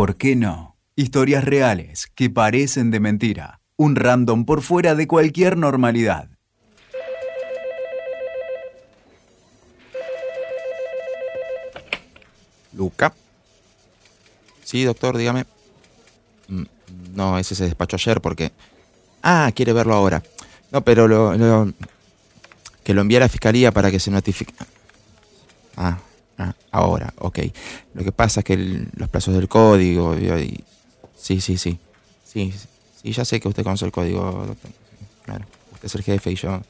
¿Por qué no? Historias reales que parecen de mentira. Un random por fuera de cualquier normalidad. Luca. Sí, doctor, dígame. Mm, No, ese se despachó ayer porque... Ah, quiere verlo ahora. No, pero lo, que lo envíe a la fiscalía para que se notifique. Ah, ah, ahora, ok. Lo que pasa es que los plazos del código... y- y- sí, sí, sí. Sí, sí, ya sé que usted conoce el código, doctor. Claro, usted es el jefe y yo...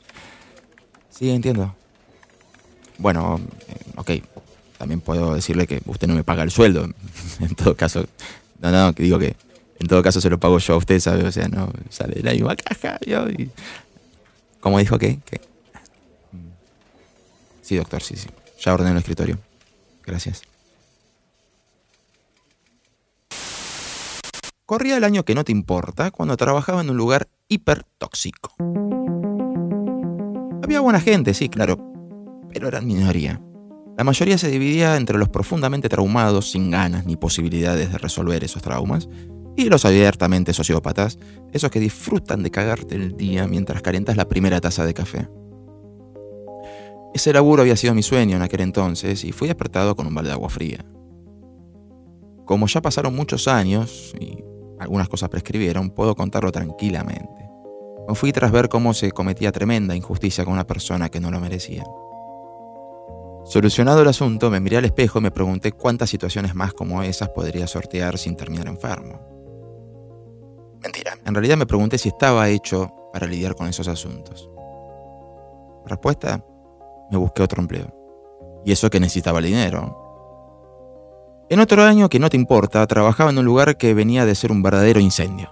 Sí, entiendo. Bueno, eh, ok. También puedo decirle que usted no me paga el sueldo. en todo caso, no, no, que digo que en todo caso se lo pago yo a usted, ¿sabe? O sea, no sale de la misma caja. yo, y- ¿Cómo dijo que? Sí, doctor, sí, sí. Ya ordené el escritorio. Gracias. Corría el año que no te importa cuando trabajaba en un lugar hipertóxico. Había buena gente, sí, claro, pero eran minoría. La mayoría se dividía entre los profundamente traumados, sin ganas ni posibilidades de resolver esos traumas, y los abiertamente sociópatas, esos que disfrutan de cagarte el día mientras calentas la primera taza de café. Ese laburo había sido mi sueño en aquel entonces y fui despertado con un balde de agua fría. Como ya pasaron muchos años y algunas cosas prescribieron, puedo contarlo tranquilamente. Me fui tras ver cómo se cometía tremenda injusticia con una persona que no lo merecía. Solucionado el asunto, me miré al espejo y me pregunté cuántas situaciones más como esas podría sortear sin terminar enfermo. Mentira. En realidad me pregunté si estaba hecho para lidiar con esos asuntos. Respuesta, me busqué otro empleo. Y eso que necesitaba el dinero. En otro año que no te importa, trabajaba en un lugar que venía de ser un verdadero incendio.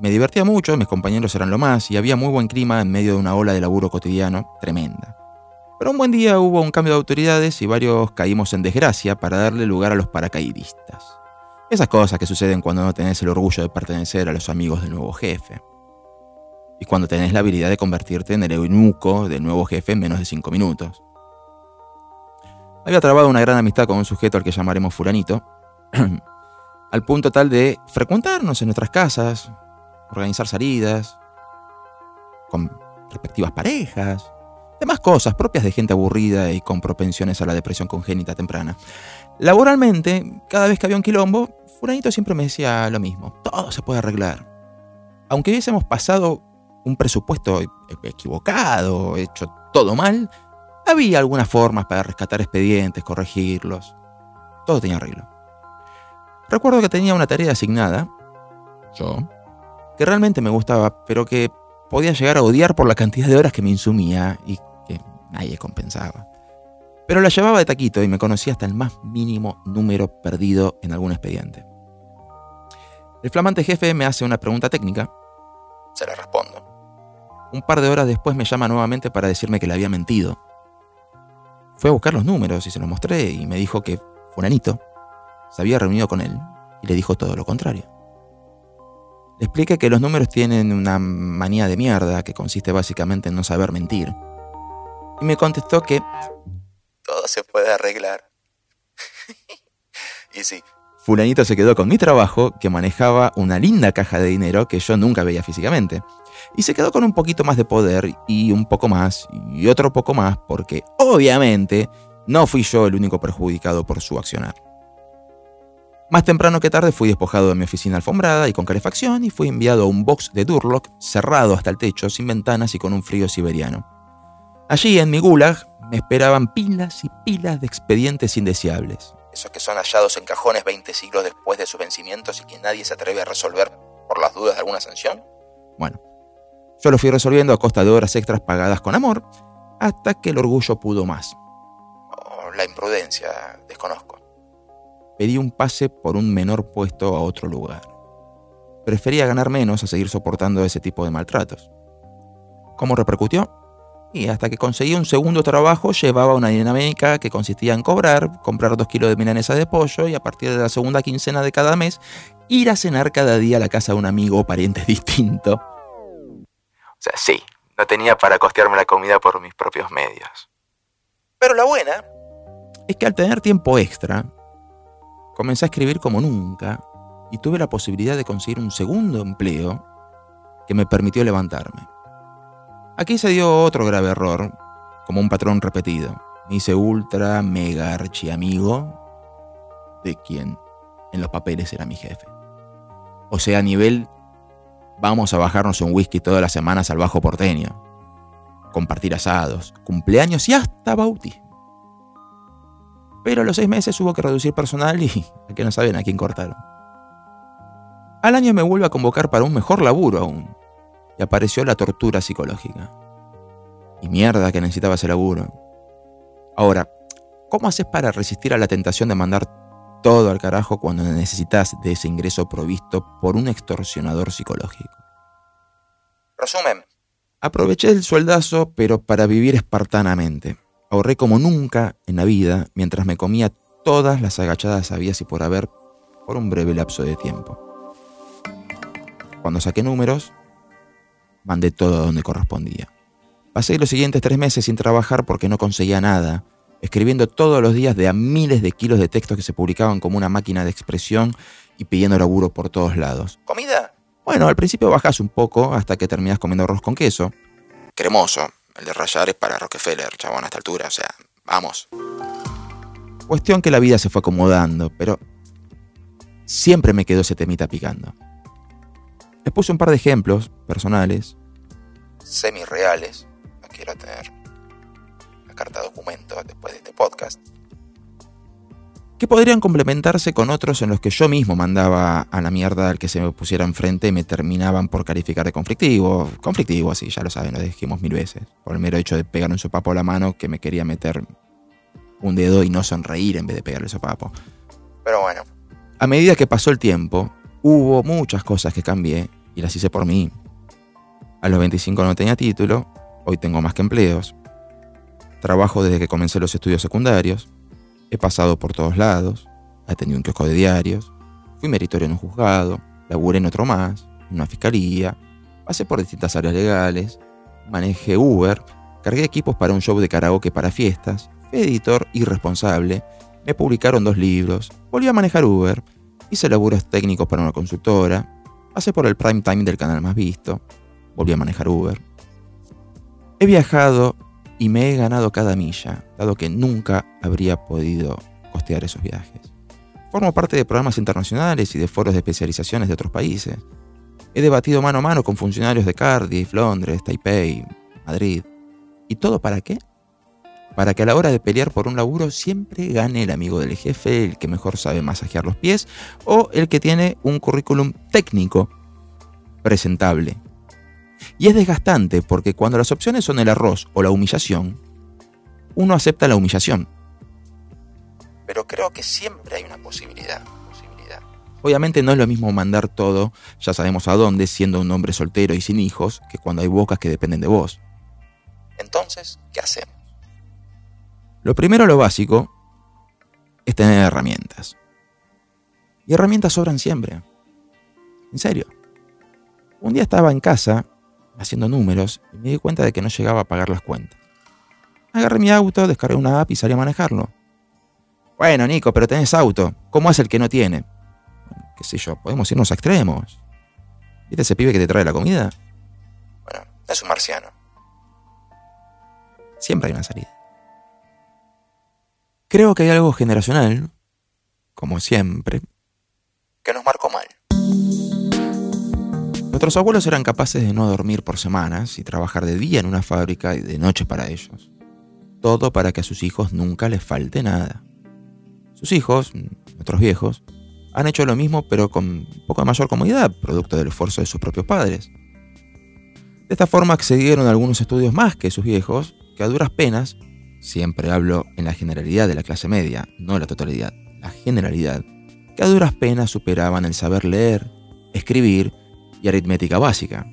Me divertía mucho, mis compañeros eran lo más y había muy buen clima en medio de una ola de laburo cotidiano tremenda. Pero un buen día hubo un cambio de autoridades y varios caímos en desgracia para darle lugar a los paracaidistas. Esas cosas que suceden cuando no tenés el orgullo de pertenecer a los amigos del nuevo jefe. Y cuando tenés la habilidad de convertirte en el eunuco del nuevo jefe en menos de cinco minutos. Había trabado una gran amistad con un sujeto al que llamaremos Furanito, al punto tal de frecuentarnos en nuestras casas, organizar salidas, con respectivas parejas, demás cosas propias de gente aburrida y con propensiones a la depresión congénita temprana. Laboralmente, cada vez que había un quilombo, Furanito siempre me decía lo mismo, todo se puede arreglar. Aunque hubiésemos pasado un presupuesto e- equivocado, hecho todo mal, había algunas formas para rescatar expedientes, corregirlos. Todo tenía arreglo. Recuerdo que tenía una tarea asignada, yo, que realmente me gustaba, pero que podía llegar a odiar por la cantidad de horas que me insumía y que nadie compensaba. Pero la llevaba de taquito y me conocía hasta el más mínimo número perdido en algún expediente. El flamante jefe me hace una pregunta técnica. Se la respondo. Un par de horas después me llama nuevamente para decirme que le había mentido. Fue a buscar los números y se los mostré y me dijo que Furanito se había reunido con él y le dijo todo lo contrario. Le expliqué que los números tienen una manía de mierda que consiste básicamente en no saber mentir. Y me contestó que todo se puede arreglar. y sí, Fulanito se quedó con mi trabajo, que manejaba una linda caja de dinero que yo nunca veía físicamente. Y se quedó con un poquito más de poder y un poco más y otro poco más porque obviamente no fui yo el único perjudicado por su accionar. Más temprano que tarde fui despojado de mi oficina alfombrada y con calefacción y fui enviado a un box de Durlock cerrado hasta el techo, sin ventanas y con un frío siberiano. Allí, en mi gulag, me esperaban pilas y pilas de expedientes indeseables. Esos que son hallados en cajones 20 siglos después de sus vencimientos y que nadie se atreve a resolver por las dudas de alguna sanción. Bueno, yo lo fui resolviendo a costa de horas extras pagadas con amor, hasta que el orgullo pudo más. O la imprudencia, desconozco. Pedí un pase por un menor puesto a otro lugar. Prefería ganar menos a seguir soportando ese tipo de maltratos. ¿Cómo repercutió? Y hasta que conseguí un segundo trabajo llevaba una dinámica que consistía en cobrar, comprar dos kilos de milanesa de pollo y a partir de la segunda quincena de cada mes ir a cenar cada día a la casa de un amigo o pariente distinto. Sea, sí, no tenía para costearme la comida por mis propios medios. Pero la buena es que al tener tiempo extra, comencé a escribir como nunca y tuve la posibilidad de conseguir un segundo empleo que me permitió levantarme. Aquí se dio otro grave error, como un patrón repetido. Me hice ultra, mega archiamigo de quien en los papeles era mi jefe. O sea, a nivel, vamos a bajarnos un whisky todas las semanas al bajo porteño. Compartir asados, cumpleaños y hasta bautismo. Pero a los seis meses hubo que reducir personal y que no saben a quién cortaron. Al año me vuelve a convocar para un mejor laburo aún. Y apareció la tortura psicológica. Y mierda que necesitaba ese laburo. Ahora, ¿cómo haces para resistir a la tentación de mandar todo al carajo cuando necesitas de ese ingreso provisto por un extorsionador psicológico? Resumen. Aproveché el sueldazo, pero para vivir espartanamente. Ahorré como nunca en la vida mientras me comía todas las agachadas habías y por haber por un breve lapso de tiempo. Cuando saqué números, mandé todo a donde correspondía. Pasé los siguientes tres meses sin trabajar porque no conseguía nada, escribiendo todos los días de a miles de kilos de textos que se publicaban como una máquina de expresión y pidiendo laburo por todos lados. ¿Comida? Bueno, al principio bajas un poco hasta que terminas comiendo arroz con queso. Cremoso. El de rayar es para Rockefeller, chabón, a esta altura. O sea, vamos. Cuestión que la vida se fue acomodando, pero siempre me quedó ese temita picando. Les puse un par de ejemplos personales, semi-reales, no quiero tener carta documento después de este podcast, que podrían complementarse con otros en los que yo mismo mandaba a la mierda al que se me pusiera enfrente y me terminaban por calificar de conflictivo. Conflictivo, así, ya lo saben, lo dijimos mil veces. Por el mero hecho de pegar un sopapo a la mano que me quería meter un dedo y no sonreír en vez de pegarle el sopapo. Pero bueno. A medida que pasó el tiempo, hubo muchas cosas que cambié y las hice por mí. A los 25 no tenía título, hoy tengo más que empleos. Trabajo desde que comencé los estudios secundarios. He pasado por todos lados. He tenido un kiosco de diarios. Fui meritorio en un juzgado. Laburé en otro más. En una fiscalía. Pasé por distintas áreas legales. Manejé Uber. Cargué equipos para un show de karaoke para fiestas. Fui editor irresponsable. Me publicaron dos libros. Volví a manejar Uber. Hice laburos técnicos para una consultora. Pasé por el prime time del canal más visto. Volví a manejar Uber. He viajado y me he ganado cada milla, dado que nunca habría podido costear esos viajes. Formo parte de programas internacionales y de foros de especializaciones de otros países. He debatido mano a mano con funcionarios de Cardiff, Londres, Taipei, Madrid. ¿Y todo para qué? Para que a la hora de pelear por un laburo siempre gane el amigo del jefe, el que mejor sabe masajear los pies o el que tiene un currículum técnico presentable. Y es desgastante porque cuando las opciones son el arroz o la humillación, uno acepta la humillación. Pero creo que siempre hay una posibilidad. posibilidad. Obviamente no es lo mismo mandar todo, ya sabemos a dónde, siendo un hombre soltero y sin hijos, que cuando hay bocas que dependen de vos. Entonces, ¿qué hacemos? Lo primero, lo básico, es tener herramientas. Y herramientas sobran siempre. En serio. Un día estaba en casa haciendo números y me di cuenta de que no llegaba a pagar las cuentas. Agarré mi auto, descargué una app y salí a manejarlo. Bueno, Nico, pero tenés auto. ¿Cómo hace el que no tiene? qué sé yo, podemos irnos a extremos. ¿Viste ese pibe que te trae la comida? Bueno, es un marciano. Siempre hay una salida. Creo que hay algo generacional, como siempre, que nos marcó mal. Nuestros abuelos eran capaces de no dormir por semanas y trabajar de día en una fábrica y de noche para ellos. Todo para que a sus hijos nunca les falte nada. Sus hijos, nuestros viejos, han hecho lo mismo pero con poco mayor comodidad, producto del esfuerzo de sus propios padres. De esta forma accedieron a algunos estudios más que sus viejos, que a duras penas siempre hablo en la generalidad de la clase media, no la totalidad, la generalidad, que a duras penas superaban el saber leer, escribir y aritmética básica.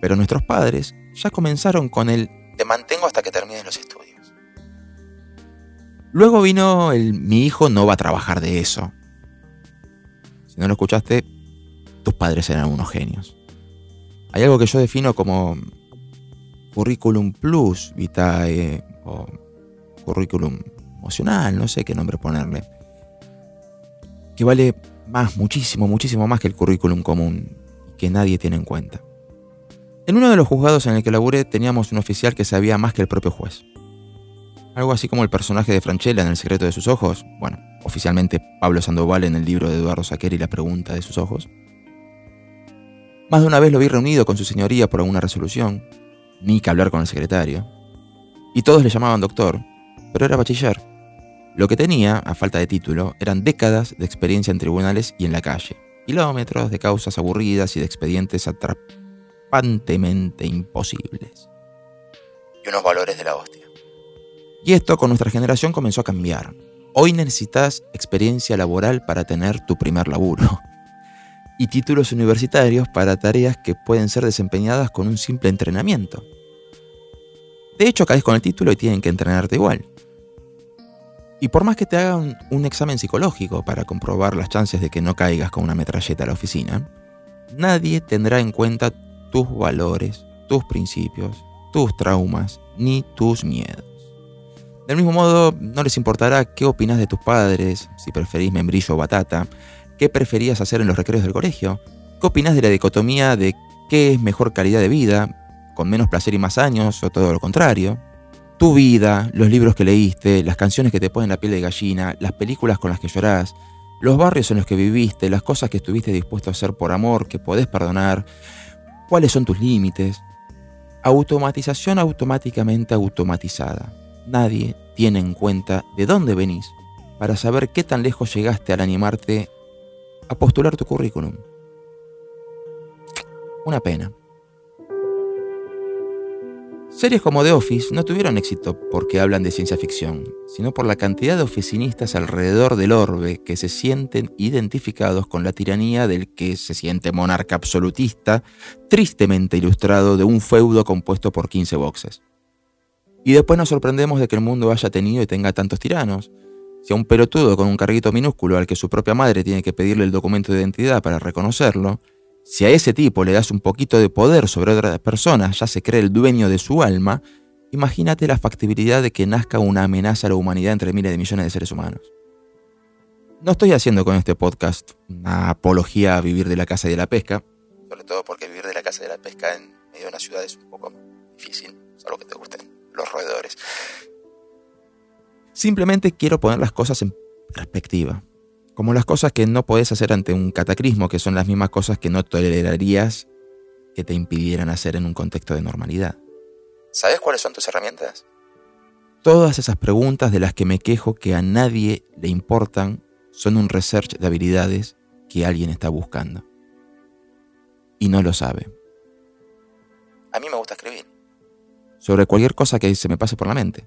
Pero nuestros padres ya comenzaron con el te mantengo hasta que termines los estudios. Luego vino el mi hijo no va a trabajar de eso. Si no lo escuchaste, tus padres eran unos genios. Hay algo que yo defino como currículum plus vitae o currículum emocional, no sé qué nombre ponerle. que vale más, muchísimo, muchísimo más que el currículum común, que nadie tiene en cuenta. En uno de los juzgados en el que laburé teníamos un oficial que sabía más que el propio juez. Algo así como el personaje de Franchella en El secreto de sus ojos, bueno, oficialmente Pablo Sandoval en el libro de Eduardo Saquer y la pregunta de sus ojos. Más de una vez lo vi reunido con su señoría por alguna resolución, ni que hablar con el secretario. Y todos le llamaban doctor, pero era bachiller. Lo que tenía, a falta de título, eran décadas de experiencia en tribunales y en la calle, kilómetros de causas aburridas y de expedientes atrapantemente imposibles. Y unos valores de la hostia. Y esto con nuestra generación comenzó a cambiar. Hoy necesitas experiencia laboral para tener tu primer laburo. Y títulos universitarios para tareas que pueden ser desempeñadas con un simple entrenamiento. De hecho, caes con el título y tienen que entrenarte igual. Y por más que te hagan un examen psicológico para comprobar las chances de que no caigas con una metralleta a la oficina, nadie tendrá en cuenta tus valores, tus principios, tus traumas, ni tus miedos. Del mismo modo, no les importará qué opinas de tus padres, si preferís membrillo o batata, qué preferías hacer en los recreos del colegio, qué opinas de la dicotomía de qué es mejor calidad de vida, con menos placer y más años, o todo lo contrario. Tu vida, los libros que leíste, las canciones que te ponen la piel de gallina, las películas con las que llorás, los barrios en los que viviste, las cosas que estuviste dispuesto a hacer por amor, que podés perdonar, cuáles son tus límites. Automatización automáticamente automatizada nadie tiene en cuenta de dónde venís para saber qué tan lejos llegaste al animarte a postular tu currículum. Una pena. Series como The Office no tuvieron éxito porque hablan de ciencia ficción, sino por la cantidad de oficinistas alrededor del orbe que se sienten identificados con la tiranía del que se siente monarca absolutista, tristemente ilustrado de un feudo compuesto por 15 boxes. Y después nos sorprendemos de que el mundo haya tenido y tenga tantos tiranos. Si a un pelotudo con un carrito minúsculo al que su propia madre tiene que pedirle el documento de identidad para reconocerlo, si a ese tipo le das un poquito de poder sobre otras personas, ya se cree el dueño de su alma, imagínate la factibilidad de que nazca una amenaza a la humanidad entre miles de millones de seres humanos. No estoy haciendo con este podcast una apología a vivir de la casa y de la pesca, sobre todo porque vivir de la casa y de la pesca en medio de una ciudad es un poco difícil, solo que te gusten los roedores. Simplemente quiero poner las cosas en perspectiva. Como las cosas que no podés hacer ante un cataclismo, que son las mismas cosas que no tolerarías que te impidieran hacer en un contexto de normalidad. ¿Sabes cuáles son tus herramientas? Todas esas preguntas de las que me quejo que a nadie le importan son un research de habilidades que alguien está buscando. Y no lo sabe. A mí me gusta escribir sobre cualquier cosa que se me pase por la mente.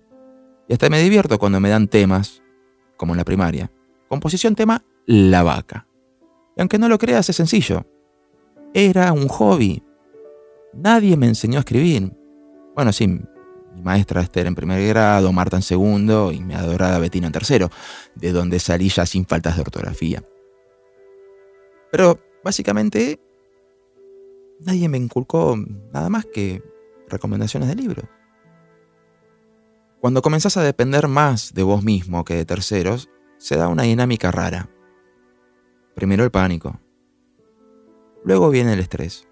Y hasta me divierto cuando me dan temas, como en la primaria. Composición tema, la vaca. Y aunque no lo creas, es sencillo. Era un hobby. Nadie me enseñó a escribir. Bueno, sí, mi maestra Esther en primer grado, Marta en segundo y mi adorada Betina en tercero, de donde salí ya sin faltas de ortografía. Pero básicamente nadie me inculcó nada más que recomendaciones de libros. Cuando comenzás a depender más de vos mismo que de terceros, se da una dinámica rara. Primero el pánico. Luego viene el estrés.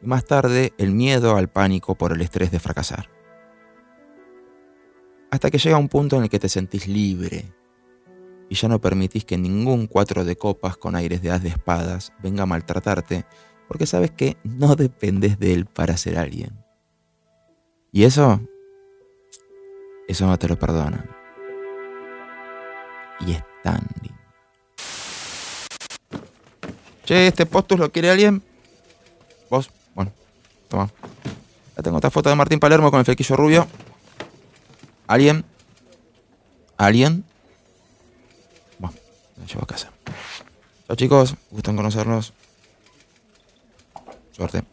Y más tarde el miedo al pánico por el estrés de fracasar. Hasta que llega un punto en el que te sentís libre y ya no permitís que ningún cuatro de copas con aires de haz de espadas venga a maltratarte porque sabes que no dependes de él para ser alguien. Y eso, eso no te lo perdonan. Y es tan lindo. Che, ¿este postus lo quiere alguien? ¿Vos? Bueno, toma. Ya tengo esta foto de Martín Palermo con el flequillo rubio. ¿Alguien? ¿Alguien? Bueno, me llevo a casa. Chao chicos, gusto en conocernos. Suerte.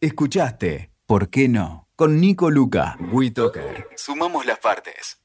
Escuchaste, ¿por qué no? Con Nico Luca, WeToker. Sumamos las partes.